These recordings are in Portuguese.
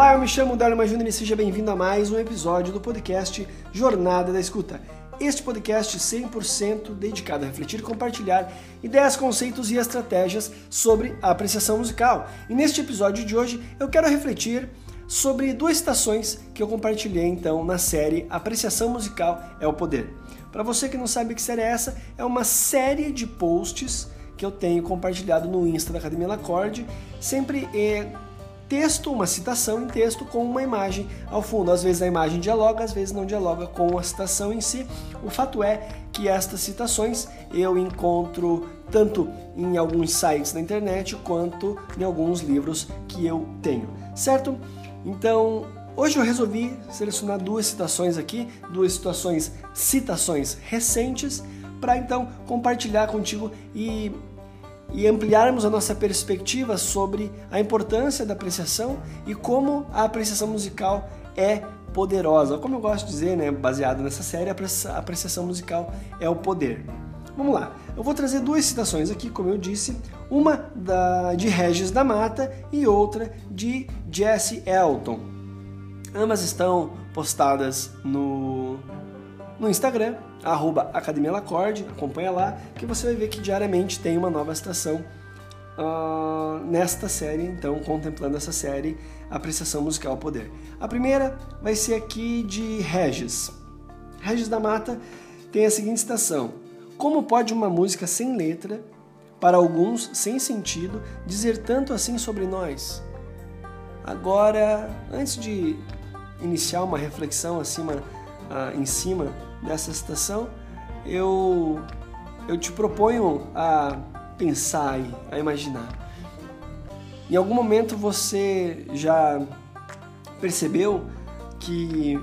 Olá, eu me chamo Darma Júnior e seja bem-vindo a mais um episódio do podcast Jornada da Escuta. Este podcast 100% dedicado a refletir e compartilhar ideias, conceitos e estratégias sobre a apreciação musical. E neste episódio de hoje eu quero refletir sobre duas citações que eu compartilhei então na série Apreciação Musical é o Poder. Para você que não sabe que série é essa, é uma série de posts que eu tenho compartilhado no Insta da Academia Lacorde, sempre é texto, uma citação em texto com uma imagem ao fundo. Às vezes a imagem dialoga, às vezes não dialoga com a citação em si. O fato é que estas citações eu encontro tanto em alguns sites na internet quanto em alguns livros que eu tenho, certo? Então, hoje eu resolvi selecionar duas citações aqui, duas situações, citações recentes, para então compartilhar contigo e, e ampliarmos a nossa perspectiva sobre a importância da apreciação e como a apreciação musical é poderosa. Como eu gosto de dizer, né, baseado nessa série, a apreciação musical é o poder. Vamos lá, eu vou trazer duas citações aqui, como eu disse, uma da, de Regis da Mata e outra de Jesse Elton. Ambas estão postadas no, no Instagram, arroba Academia Lacorde, acompanha lá, que você vai ver que diariamente tem uma nova citação uh, nesta série, então contemplando essa série Apreciação Musical ao Poder. A primeira vai ser aqui de Regis. Regis da Mata tem a seguinte citação: como pode uma música sem letra, para alguns sem sentido, dizer tanto assim sobre nós? Agora, antes de iniciar uma reflexão acima, uh, em cima dessa citação, eu, eu te proponho a pensar e a imaginar. Em algum momento você já percebeu que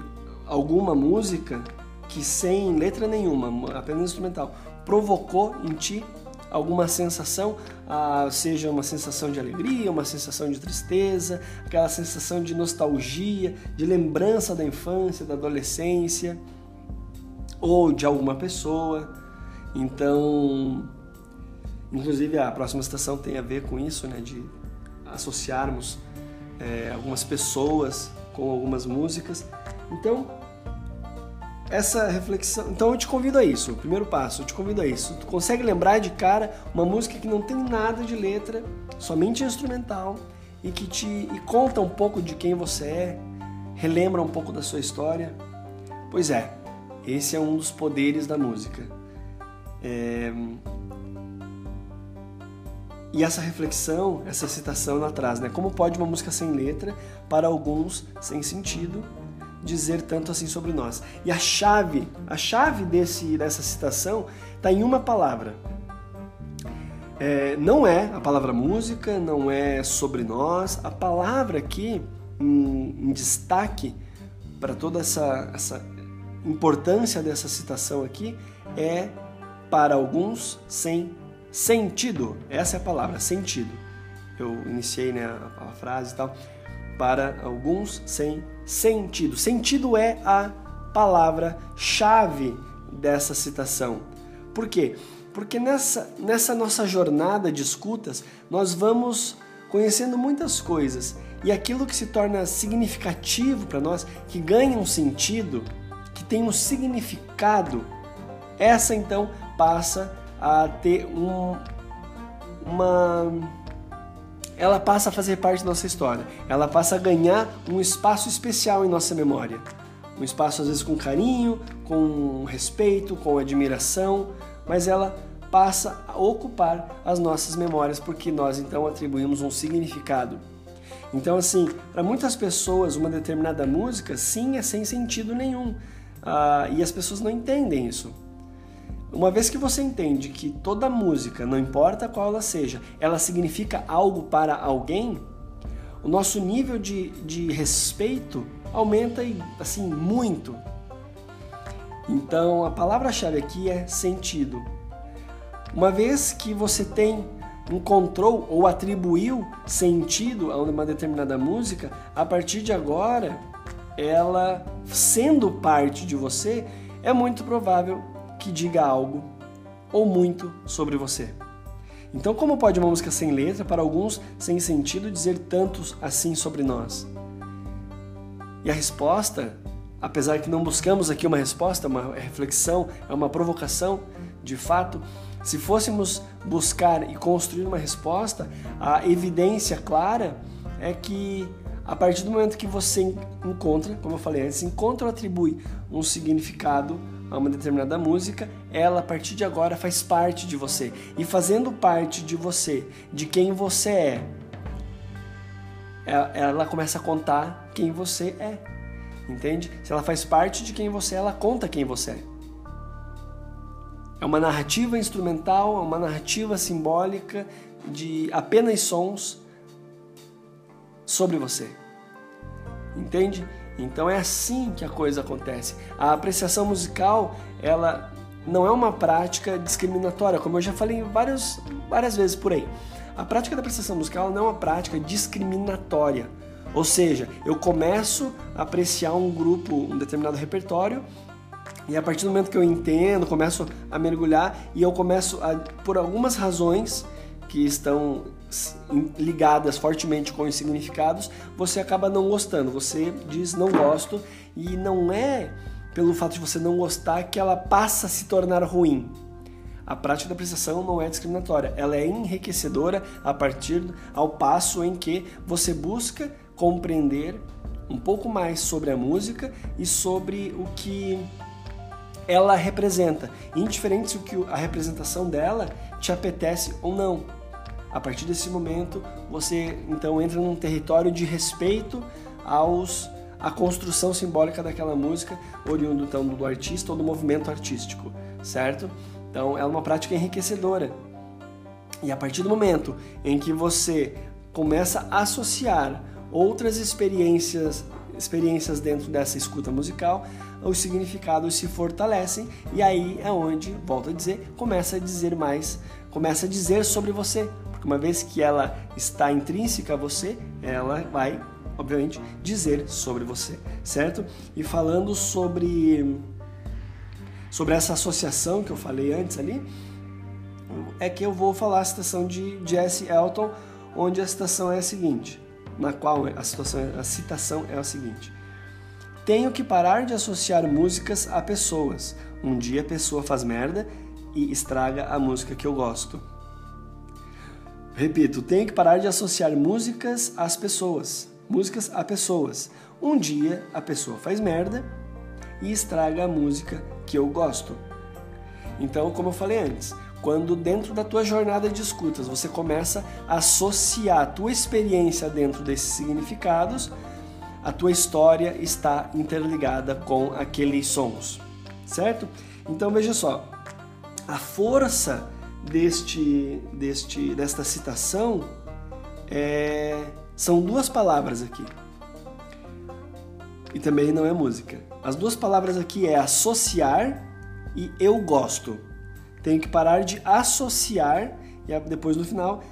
alguma música que sem letra nenhuma, apenas instrumental, provocou em ti alguma sensação, ah, seja uma sensação de alegria, uma sensação de tristeza, aquela sensação de nostalgia, de lembrança da infância, da adolescência ou de alguma pessoa. Então, inclusive a próxima estação tem a ver com isso, né, de associarmos é, algumas pessoas com algumas músicas. Então, essa reflexão. Então eu te convido a isso, o primeiro passo, eu te convido a isso. Tu consegue lembrar de cara uma música que não tem nada de letra, somente instrumental e que te e conta um pouco de quem você é, relembra um pouco da sua história? Pois é, esse é um dos poderes da música. É... E essa reflexão, essa citação lá atrás, né? Como pode uma música sem letra, para alguns sem sentido, dizer tanto assim sobre nós. E a chave, a chave desse, dessa citação está em uma palavra. É, não é a palavra música, não é sobre nós. A palavra aqui em, em destaque para toda essa, essa importância dessa citação aqui é para alguns sem sentido. Essa é a palavra, sentido. Eu iniciei né, a, a frase e tal. Para alguns sem sentido. Sentido é a palavra-chave dessa citação. Por quê? Porque nessa, nessa nossa jornada de escutas, nós vamos conhecendo muitas coisas e aquilo que se torna significativo para nós, que ganha um sentido, tem um significado, essa então passa a ter um, uma ela passa a fazer parte da nossa história. Ela passa a ganhar um espaço especial em nossa memória. Um espaço às vezes com carinho, com respeito, com admiração, mas ela passa a ocupar as nossas memórias porque nós então atribuímos um significado. Então, assim, para muitas pessoas, uma determinada música, sim, é sem sentido nenhum. Ah, e as pessoas não entendem isso. Uma vez que você entende que toda música, não importa qual ela seja, ela significa algo para alguém, o nosso nível de, de respeito aumenta assim muito. Então a palavra-chave aqui é sentido. Uma vez que você tem encontrou ou atribuiu sentido a uma determinada música, a partir de agora, ela sendo parte de você, é muito provável que diga algo ou muito sobre você. Então, como pode uma música sem letra, para alguns sem sentido, dizer tantos assim sobre nós? E a resposta, apesar que não buscamos aqui uma resposta, uma reflexão, é uma provocação, de fato, se fôssemos buscar e construir uma resposta, a evidência clara é que a partir do momento que você encontra, como eu falei antes, encontra ou atribui um significado a uma determinada música, ela a partir de agora faz parte de você. E fazendo parte de você, de quem você é, ela começa a contar quem você é. Entende? Se ela faz parte de quem você é, ela conta quem você é. É uma narrativa instrumental, é uma narrativa simbólica de apenas sons sobre você. Entende? Então é assim que a coisa acontece. A apreciação musical, ela não é uma prática discriminatória, como eu já falei várias, várias vezes por aí. A prática da apreciação musical não é uma prática discriminatória. Ou seja, eu começo a apreciar um grupo, um determinado repertório, e a partir do momento que eu entendo, começo a mergulhar e eu começo a, por algumas razões que estão ligadas fortemente com os significados, você acaba não gostando. Você diz não gosto e não é pelo fato de você não gostar que ela passa a se tornar ruim. A prática da apreciação não é discriminatória, ela é enriquecedora a partir ao passo em que você busca compreender um pouco mais sobre a música e sobre o que ela representa, indiferente se o que a representação dela te apetece ou não. A partir desse momento, você então entra num território de respeito aos a construção simbólica daquela música, oriundo então do artista ou do movimento artístico, certo? Então, é uma prática enriquecedora. E a partir do momento em que você começa a associar outras experiências, experiências dentro dessa escuta musical, os significados se fortalecem e aí é onde, volto a dizer, começa a dizer mais, começa a dizer sobre você, porque uma vez que ela está intrínseca a você, ela vai, obviamente, dizer sobre você, certo? E falando sobre sobre essa associação que eu falei antes ali, é que eu vou falar a citação de Jesse Elton, onde a citação é a seguinte, na qual a, situação, a citação é a seguinte: tenho que parar de associar músicas a pessoas. Um dia a pessoa faz merda e estraga a música que eu gosto. Repito, tenho que parar de associar músicas às pessoas. Músicas a pessoas. Um dia a pessoa faz merda e estraga a música que eu gosto. Então, como eu falei antes, quando dentro da tua jornada de escutas você começa a associar a tua experiência dentro desses significados, a tua história está interligada com aqueles sons, certo? Então veja só, a força deste, deste, desta citação é, são duas palavras aqui. E também não é música. As duas palavras aqui é associar e eu gosto. Tenho que parar de associar e depois no final,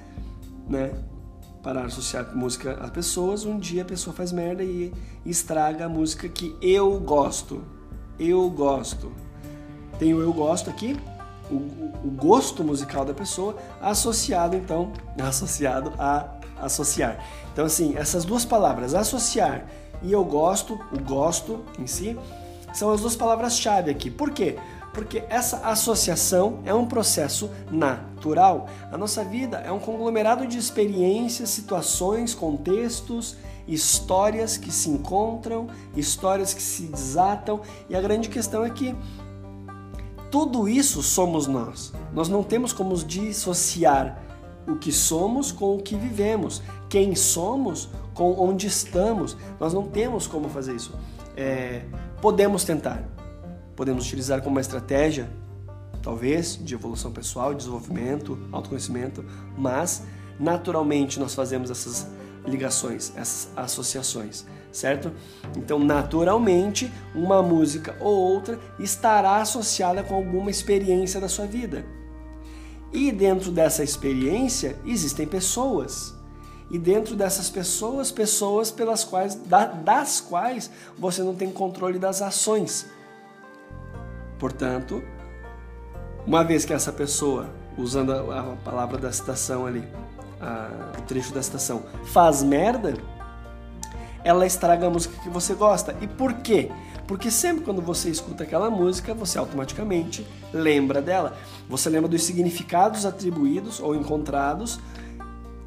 né, parar de associar música a pessoas, um dia a pessoa faz merda e estraga a música que eu gosto. Eu gosto. Tem o eu gosto aqui, o, o gosto musical da pessoa, associado então, associado a associar. Então assim, essas duas palavras, associar e eu gosto, o gosto em si, são as duas palavras-chave aqui. Por quê? porque essa associação é um processo natural. A nossa vida é um conglomerado de experiências, situações, contextos, histórias que se encontram, histórias que se desatam, e a grande questão é que tudo isso somos nós. Nós não temos como dissociar o que somos com o que vivemos, quem somos com onde estamos. Nós não temos como fazer isso. É, podemos tentar, podemos utilizar como uma estratégia, talvez, de evolução pessoal, desenvolvimento, autoconhecimento, mas naturalmente nós fazemos essas ligações, essas associações, certo? Então, naturalmente, uma música ou outra estará associada com alguma experiência da sua vida. E dentro dessa experiência existem pessoas. E dentro dessas pessoas, pessoas pelas quais das quais você não tem controle das ações. Portanto, uma vez que essa pessoa, usando a, palavra da citação ali, a, o trecho da citação, faz merda, ela estraga a música que você gosta. E por quê? Porque sempre quando você escuta aquela música, você automaticamente lembra dela. Você lembra dos significados atribuídos ou encontrados,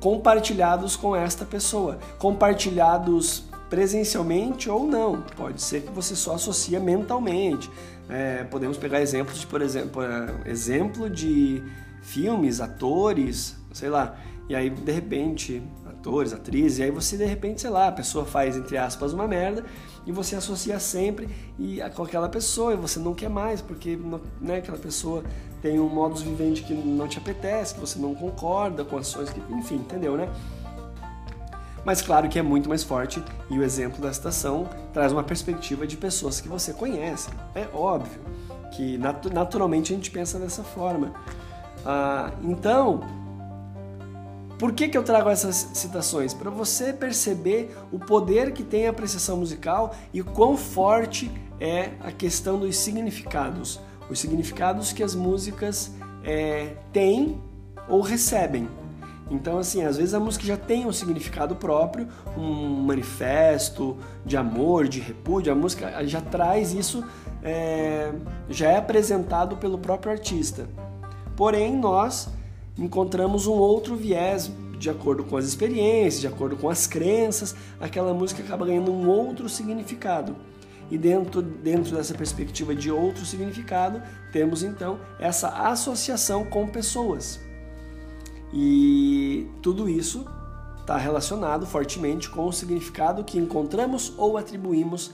compartilhados com esta pessoa, compartilhados presencialmente ou não. Pode ser que você só associa mentalmente. É, podemos pegar exemplos de, por exemplo, é, exemplo de filmes, atores, sei lá. E aí, de repente, atores, atrizes, e aí você, de repente, sei lá, a pessoa faz, entre aspas, uma merda e você associa sempre e, com aquela pessoa e você não quer mais, porque né, aquela pessoa tem um modus vivendi que não te apetece, que você não concorda com ações que, enfim, entendeu, né? Mas claro que é muito mais forte e o exemplo da citação traz uma perspectiva de pessoas que você conhece. É óbvio que nat naturalmente a gente pensa dessa forma. Ah, então, por que, que eu trago essas citações? Para você perceber o poder que tem a apreciação musical e quão forte é a questão dos significados. Os significados que as músicas é, têm ou recebem. Então, assim, às vezes a música já tem um significado próprio, um manifesto de amor, de repúdio, a música já traz isso, é, já é apresentado pelo próprio artista. Porém, nós encontramos um outro viés de acordo com as experiências, de acordo com as crenças, aquela música acaba ganhando um outro significado. E dentro, dentro dessa perspectiva de outro significado, temos então essa associação com pessoas. E tudo isso está relacionado fortemente com o significado que encontramos ou atribuímos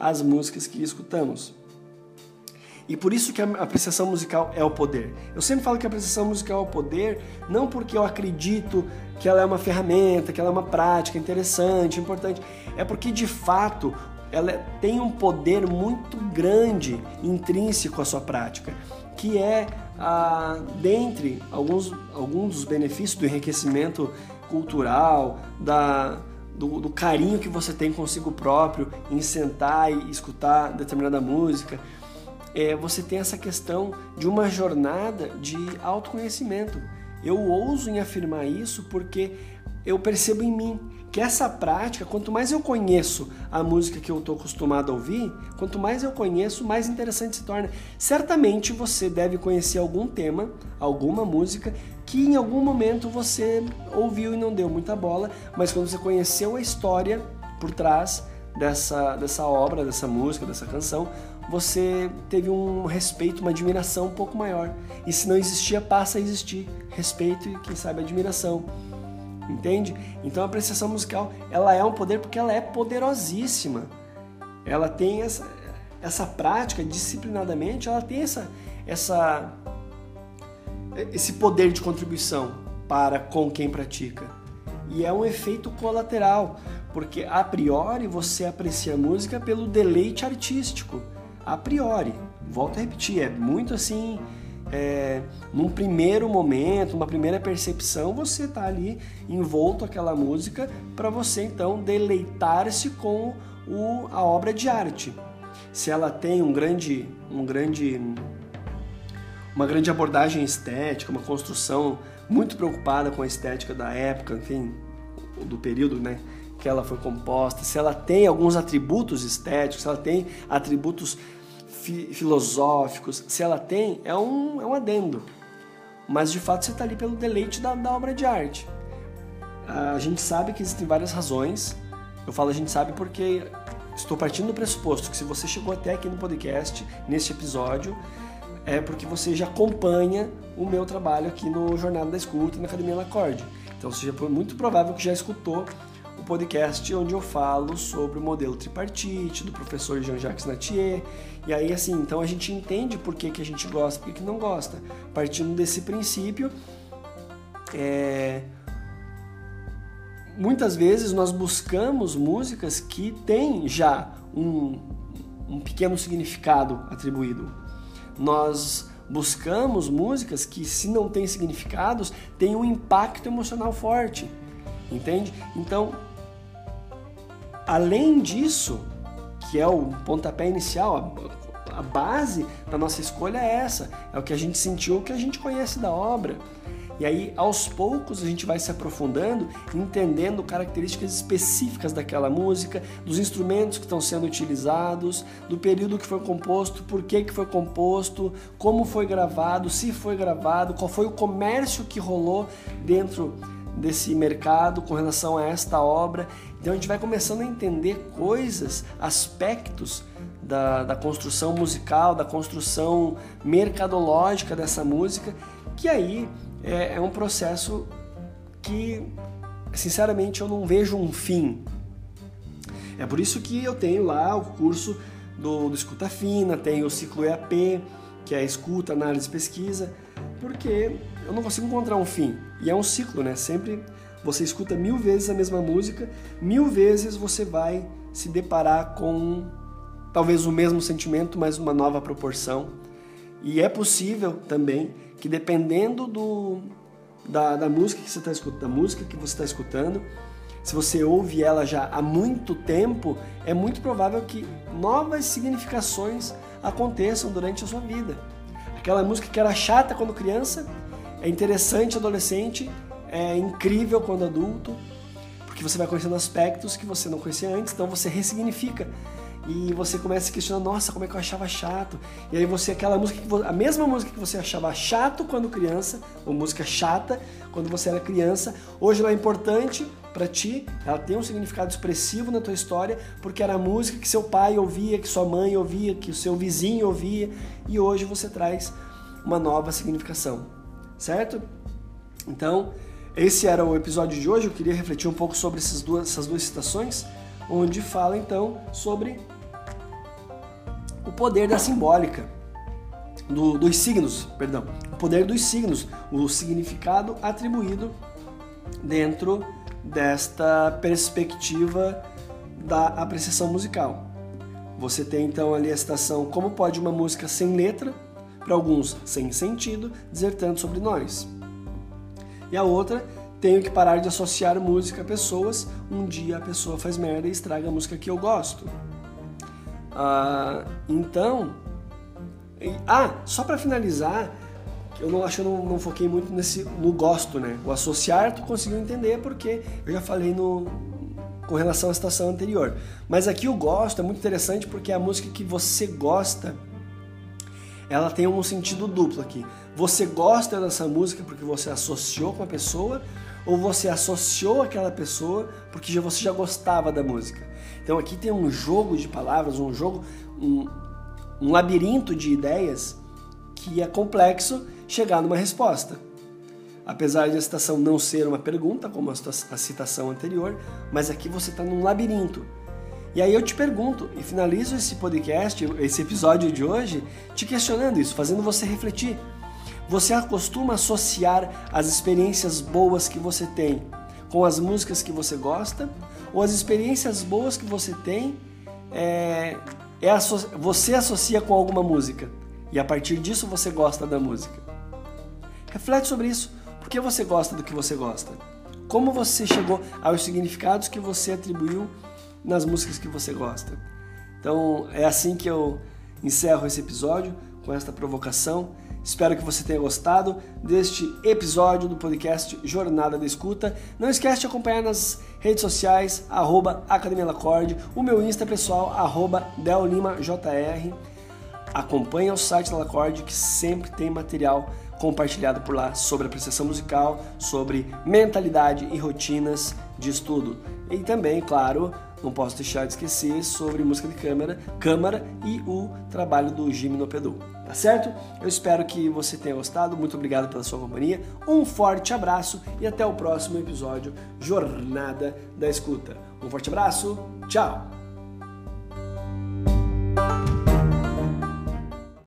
às músicas que escutamos. E por isso que a apreciação musical é o poder. Eu sempre falo que a apreciação musical é o poder, não porque eu acredito que ela é uma ferramenta, que ela é uma prática interessante, importante, é porque de fato ela tem um poder muito grande intrínseco à sua prática, que é ah, dentre alguns, alguns dos benefícios do enriquecimento cultural, da, do, do, carinho que você tem consigo próprio em sentar e escutar determinada música, é, você tem essa questão de uma jornada de autoconhecimento. Eu ouso em afirmar isso porque eu percebo em mim que essa prática, quanto mais eu conheço a música que eu estou acostumado a ouvir, quanto mais eu conheço, mais interessante se torna. Certamente você deve conhecer algum tema, alguma música que em algum momento você ouviu e não deu muita bola, mas quando você conheceu a história por trás dessa, dessa obra, dessa música, dessa canção, você teve um respeito, uma admiração um pouco maior. E se não existia, passa a existir respeito e, quem sabe, admiração entende? Então a apreciação musical ela é um poder porque ela é poderosíssima. Ela tem essa, essa prática disciplinadamente, ela tem essa, essa esse poder de contribuição para com quem pratica. E é um efeito colateral, porque a priori você aprecia a música pelo deleite artístico. A priori, volto a repetir, é muito assim é, num primeiro momento, uma primeira percepção, você está ali envolto aquela música para você então deleitar-se com o, a obra de arte. Se ela tem um grande, um grande, uma grande abordagem estética, uma construção muito preocupada com a estética da época, enfim, do período, né? que ela foi composta, se ela tem alguns atributos estéticos, se ela tem atributos fi filosóficos, se ela tem, é um, é um adendo. Mas de fato você está ali pelo deleite da, da obra de arte. A gente sabe que existem várias razões. Eu falo a gente sabe porque estou partindo do pressuposto que se você chegou até aqui no podcast, neste episódio, é porque você já acompanha o meu trabalho aqui no Jornada da Escuta e na Academia Lacorde. Então, seja muito provável que já escutou podcast onde eu falo sobre o modelo tripartite do professor Jean-Jacques Natier. E aí, assim, então a gente entende por que, que a gente gosta e por que, que não gosta. Partindo desse princípio, é... muitas vezes nós buscamos músicas que têm já um, um pequeno significado atribuído. Nós buscamos músicas que, se não têm significados, têm um impacto emocional forte. Entende? Então, Além disso, que é o pontapé inicial, a, a base da nossa escolha é essa, é o que a gente sentiu, o que a gente conhece da obra. E aí, aos poucos, a gente vai se aprofundando, entendendo características específicas daquela música, dos instrumentos que estão sendo utilizados, do período que foi composto, por que, que foi composto, como foi gravado, se foi gravado, qual foi o comércio que rolou dentro desse mercado com relação a esta obra. Então a gente vai começando a entender coisas, aspectos da, da construção musical, da construção mercadológica dessa música, que aí é, é um processo que, sinceramente, eu não vejo um fim. É por isso que eu tenho lá o curso do, do Escuta Fina, tenho o ciclo EAP, que é escuta, análise e pesquisa, porque eu não consigo encontrar um fim. E é um ciclo, né? Sempre você escuta mil vezes a mesma música, mil vezes você vai se deparar com talvez o mesmo sentimento, mas uma nova proporção. E é possível também que dependendo do, da, da música que você está escutando, da música que você está escutando, se você ouve ela já há muito tempo, é muito provável que novas significações aconteçam durante a sua vida. Aquela música que era chata quando criança, é interessante adolescente, é incrível quando adulto, porque você vai conhecendo aspectos que você não conhecia antes, então você ressignifica e você começa a questionar, nossa, como é que eu achava chato? E aí você, aquela música, que, a mesma música que você achava chato quando criança, ou música chata quando você era criança, hoje ela é importante para ti, ela tem um significado expressivo na tua história, porque era a música que seu pai ouvia, que sua mãe ouvia, que o seu vizinho ouvia, e hoje você traz uma nova significação, certo? Então, esse era o episódio de hoje, eu queria refletir um pouco sobre essas duas, essas duas citações, onde fala então sobre o poder da simbólica, do, dos signos, perdão, o poder dos signos, o significado atribuído dentro desta perspectiva da apreciação musical. Você tem então ali a citação Como pode uma música sem letra, para alguns sem sentido, dizer tanto sobre nós? E a outra, tenho que parar de associar música a pessoas, um dia a pessoa faz merda e estraga a música que eu gosto. Ah, então, ah, só para finalizar, eu não acho que eu não, não, foquei muito nesse no gosto, né? O associar tu conseguiu entender porque eu já falei no com relação à estação anterior. Mas aqui o gosto é muito interessante porque é a música que você gosta, ela tem um sentido duplo aqui. Você gosta dessa música porque você associou com a pessoa ou você associou aquela pessoa porque você já gostava da música. Então aqui tem um jogo de palavras, um jogo, um, um labirinto de ideias que é complexo chegar numa resposta. Apesar de a citação não ser uma pergunta, como a citação anterior, mas aqui você está num labirinto. E aí eu te pergunto, e finalizo esse podcast, esse episódio de hoje, te questionando isso, fazendo você refletir. Você acostuma associar as experiências boas que você tem com as músicas que você gosta? Ou as experiências boas que você tem é, é você associa com alguma música e a partir disso você gosta da música? Reflete sobre isso. Por que você gosta do que você gosta? Como você chegou aos significados que você atribuiu nas músicas que você gosta? Então é assim que eu encerro esse episódio com esta provocação. Espero que você tenha gostado deste episódio do podcast Jornada da Escuta. Não esquece de acompanhar nas redes sociais, arroba Academia Lacorde, o meu Insta pessoal, arroba DelLimaJR. Acompanhe o site da Lacorde que sempre tem material compartilhado por lá sobre apreciação musical, sobre mentalidade e rotinas de estudo. E também, claro, não posso deixar de esquecer sobre música de câmara, câmara e o trabalho do Gimnopedu. Tá certo? Eu espero que você tenha gostado. Muito obrigado pela sua companhia. Um forte abraço e até o próximo episódio Jornada da Escuta. Um forte abraço. Tchau.